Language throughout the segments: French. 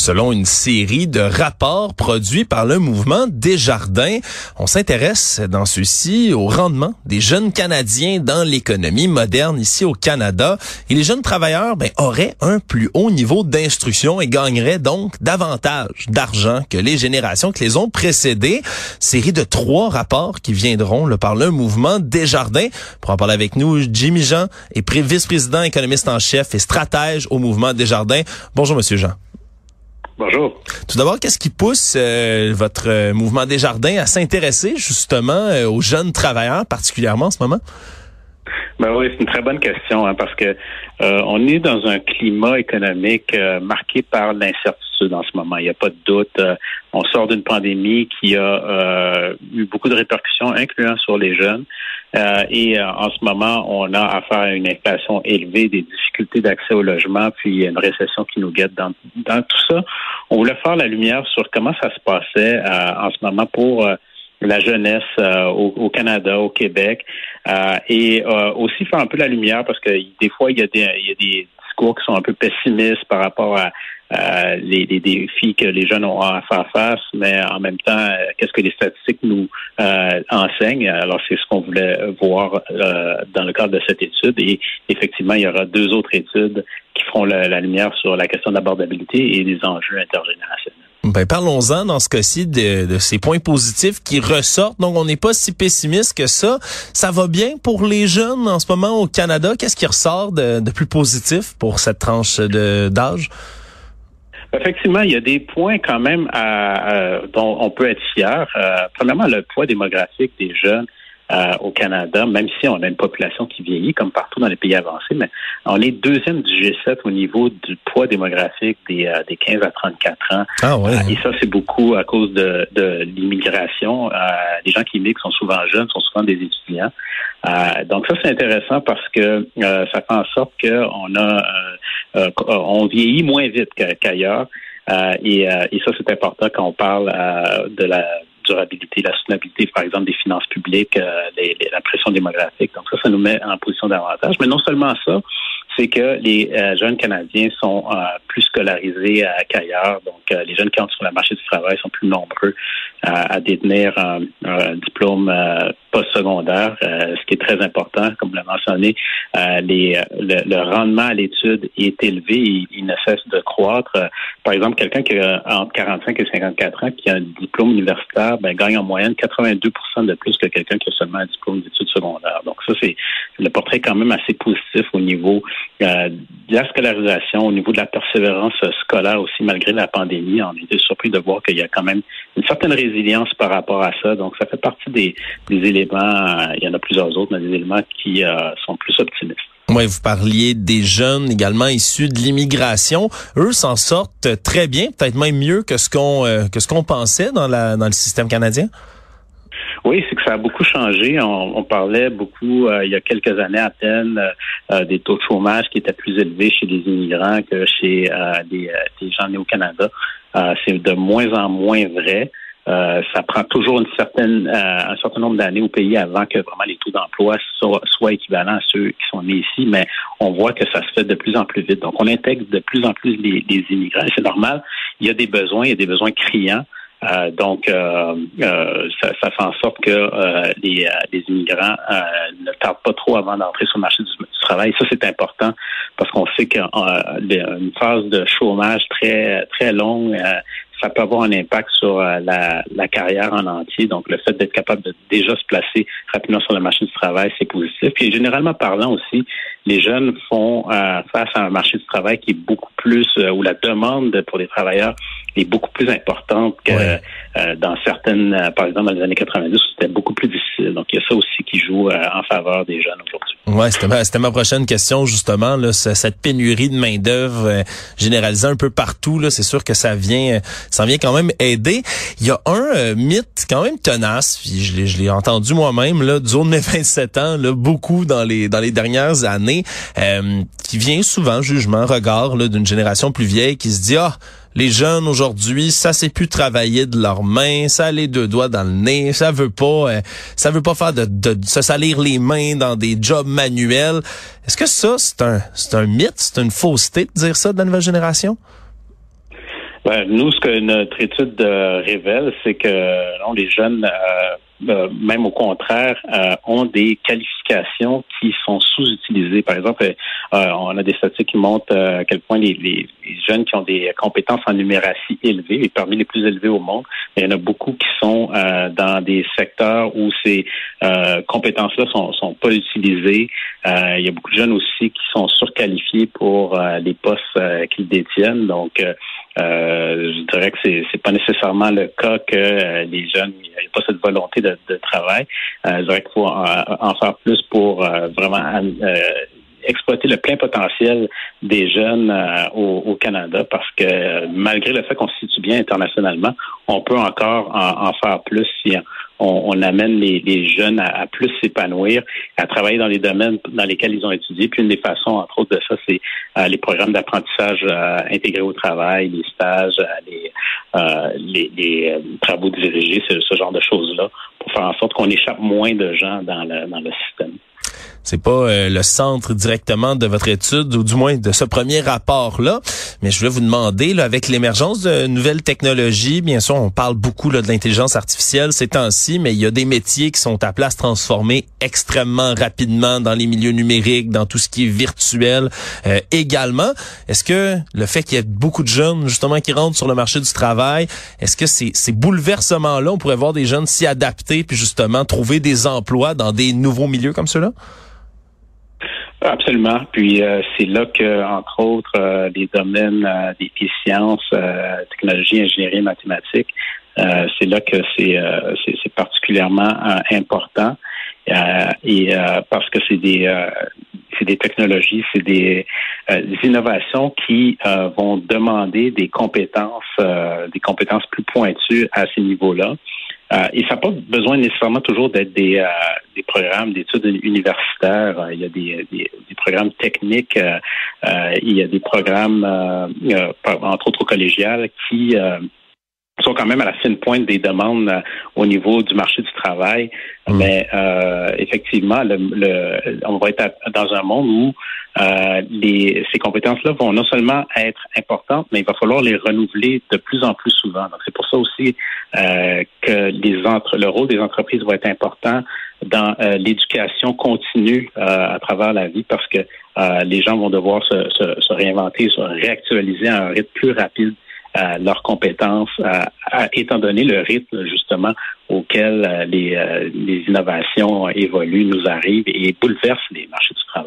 Selon une série de rapports produits par le mouvement Desjardins, on s'intéresse dans ceux-ci au rendement des jeunes Canadiens dans l'économie moderne ici au Canada. Et les jeunes travailleurs ben, auraient un plus haut niveau d'instruction et gagneraient donc davantage d'argent que les générations qui les ont précédées. Série de trois rapports qui viendront le par le mouvement Desjardins. Pour en parler avec nous, Jimmy Jean est vice-président économiste en chef et stratège au mouvement Desjardins. Bonjour, Monsieur Jean. Bonjour. Tout d'abord, qu'est-ce qui pousse euh, votre euh, mouvement Desjardins à s'intéresser justement euh, aux jeunes travailleurs, particulièrement en ce moment? Ben oui, c'est une très bonne question hein, parce que on est dans un climat économique marqué par l'incertitude en ce moment. Il n'y a pas de doute. on sort d'une pandémie qui a eu beaucoup de répercussions, incluant sur les jeunes. Euh, et euh, en ce moment, on a affaire à une inflation élevée, des difficultés d'accès au logement, puis une récession qui nous guette dans, tout ça. On voulait faire la lumière sur comment ça se passait euh, en ce moment pour la jeunesse au, Canada, au Québec, et aussi faire un peu la lumière parce que des fois, il y a il y a des discours qui sont un peu pessimistes par rapport à, euh, les, les, défis que les jeunes ont à faire face, mais en même temps, euh, qu'est-ce que les statistiques nous euh, enseignent? Alors, c'est ce qu'on voulait voir dans le cadre de cette étude. Et effectivement, il y aura deux autres études qui feront la, lumière sur la question de l'abordabilité et les enjeux intergénérationnels. Ben, parlons-en dans ce cas-ci de, de, ces points positifs qui ressortent. Donc, on n'est pas si pessimiste que ça. Ça va bien pour les jeunes en ce moment au Canada? Qu'est-ce qui ressort de, de plus positif pour cette tranche d'âge? Effectivement, il y a des points quand même à, dont on peut être fier. Euh, premièrement, le poids démographique des jeunes euh, au Canada, même si on a une population qui vieillit, comme partout dans les pays avancés, mais on est deuxième du G7 au niveau du poids démographique des, euh, des 15 à 34 ans. Ah ouais. et ça, c'est beaucoup à cause de, de l'immigration. les gens qui immigrent sont souvent jeunes, sont souvent des étudiants. donc ça, c'est intéressant parce que ça fait en sorte qu'on a euh, on vieillit moins vite qu'ailleurs. Euh, et, euh, et, ça, c'est important quand on parle de la durabilité, la soutenabilité, par exemple, des finances publiques, la pression démographique. Donc ça, ça nous met en position d'avantage. Mais non seulement ça, c'est que les jeunes Canadiens sont plus scolarisés qu'ailleurs. Donc, les jeunes qui entrent sur le marché du travail sont plus nombreux à détenir un, diplôme postsecondaire, euh, ce qui est très important, comme l'avez mentionné. Euh, les, le, rendement à l'étude est élevé, il, ne cesse de croître. Euh, par exemple, quelqu'un qui a entre 45 et 54 ans, qui a un diplôme universitaire, ben, gagne en moyenne 82 de plus que quelqu'un qui a seulement un diplôme d'études secondaires. Donc ça, c'est le portrait quand même assez positif au niveau euh, de la scolarisation, au niveau de la persévérance scolaire aussi, malgré la pandémie. On était surpris de voir qu'il y a quand même une certaine résilience par rapport à ça. Donc ça fait partie des, des éléments euh, il y en a plusieurs autres, mais des éléments qui euh, sont plus optimistes. Oui, vous parliez des jeunes également issus de l'immigration. Eux s'en sortent très bien, peut-être même mieux que ce qu'on euh, que ce qu'on pensait dans la dans le système canadien? Oui, c'est que ça a beaucoup changé. On, parlait beaucoup il y a quelques années à peine des taux de chômage qui étaient plus élevés chez les immigrants que chez des, des gens nés au Canada. c'est de moins en moins vrai. Euh, ça prend toujours une certaine, euh, un certain nombre d'années au pays avant que vraiment les taux d'emploi soient, équivalents à ceux qui sont nés ici, mais on voit que ça se fait de plus en plus vite. Donc, on intègre de plus en plus les, les immigrants. C'est normal. Il y a des besoins, il y a des besoins criants. Euh, donc, euh, ça, ça, fait en sorte que les, les, immigrants ne tardent pas trop avant d'entrer sur le marché du, travail. Ça, c'est important parce qu'on sait qu'une phase de chômage très très longue ça peut avoir un impact sur euh, la, la, carrière en entier. Donc, le fait d'être capable de déjà se placer rapidement sur le marché du travail, c'est positif. Puis, généralement parlant aussi, les jeunes font euh, face à un marché du travail qui est beaucoup plus, euh, où la demande pour les travailleurs est beaucoup plus importante que euh, dans certaines, par exemple dans les années 90, c'était beaucoup plus difficile. Donc il y a ça aussi qui joue en faveur des jeunes aujourd'hui. Ouais, c'était ma, ma prochaine question justement là, cette pénurie de main d'œuvre généralisée un peu partout là, c'est sûr que ça vient, ça vient quand même aider. Il y a un mythe quand même tenace, puis je l'ai, je l'ai entendu moi-même là, du haut de mes 27 ans là, beaucoup dans les dans les dernières années, euh, qui vient souvent jugement regard d'une génération plus vieille qui se dit ah les jeunes aujourd'hui, ça sait plus travailler de leurs mains, ça a les deux doigts dans le nez, ça veut pas, euh, ça veut pas faire de, de, se salir les mains dans des jobs manuels. Est-ce que ça, c'est un, c'est un mythe, c'est une fausseté de dire ça de la nouvelle génération? Ben, nous, ce que notre étude euh, révèle, c'est que non, les jeunes, euh, euh, même au contraire, ont des qualifications qui sont sous-utilisées. Par exemple, on a des statistiques qui montrent à quel point les, les, jeunes qui ont des compétences en numératie élevées, et parmi les plus élevées au monde, il y en a beaucoup qui sont dans des secteurs où ces compétences-là sont, sont pas utilisées. il y a beaucoup de jeunes aussi qui sont surqualifiés pour les postes qu'ils détiennent. Donc, euh, je dirais que c'est c'est pas nécessairement le cas que euh, les jeunes n'aient pas cette volonté de, travail. Euh, je dirais qu'il faut en, faire plus pour vraiment exploiter le plein potentiel des jeunes au, Canada parce que malgré le fait qu'on se situe bien internationalement, on peut encore en, en faire plus si on, amène les, jeunes à, plus s'épanouir, à travailler dans les domaines dans lesquels ils ont étudié. Puis une des façons, entre autres, de ça, c'est euh, les programmes d'apprentissage euh, intégrés au travail, les stages, euh, les, les, travaux dirigés, ce, genre de choses-là, faire en sorte qu'on échappe moins de gens dans le, dans le système c'est pas euh, le centre directement de votre étude ou du moins de ce premier rapport là, mais je voulais vous demander là, avec l'émergence de nouvelles technologies, bien sûr, on parle beaucoup là, de l'intelligence artificielle ces temps-ci, mais il y a des métiers qui sont à se transformer extrêmement rapidement dans les milieux numériques, dans tout ce qui est virtuel euh, également. Est-ce que le fait qu'il y ait beaucoup de jeunes justement qui rentrent sur le marché du travail, est-ce que ces, ces bouleversements là, on pourrait voir des jeunes s'y adapter puis justement trouver des emplois dans des nouveaux milieux comme ceux-là? Absolument. Puis euh, c'est là que, entre autres, euh, les domaines euh, des, sciences, technologie, ingénierie, mathématiques, c'est là que c'est c'est particulièrement important. et parce que c'est des c'est des technologies, c'est des, des, innovations qui vont demander des compétences, des compétences plus pointues à ces niveaux-là. Euh, et ça n'a pas besoin nécessairement toujours d'être des, euh, des programmes d'études universitaires. Euh, il y a des, des, des programmes techniques, il y a des programmes, entre autres collégiales, qui sont quand même à la fine pointe des demandes au niveau du marché du travail. Mmh. Mais effectivement, le, le, on va être dans un monde où euh, ces compétences-là vont non seulement être importantes, mais il va falloir les renouveler de plus en plus souvent. Donc, c'est pour ça aussi euh, que le rôle des entreprises va être important dans euh, l'éducation continue à travers la vie parce que les gens vont devoir se, réinventer, se réactualiser à un rythme plus rapide leurs compétences, étant donné le rythme justement auquel les innovations évoluent, nous arrivent et bouleversent les marchés du travail.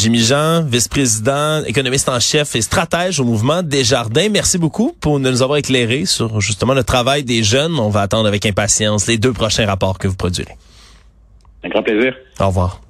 Jimmy Jean, vice-président, économiste en chef et stratège au mouvement Desjardins. Merci beaucoup pour nous avoir éclairé sur justement le travail des jeunes. On va attendre avec impatience les deux prochains rapports que vous produirez. Un grand plaisir. Au revoir.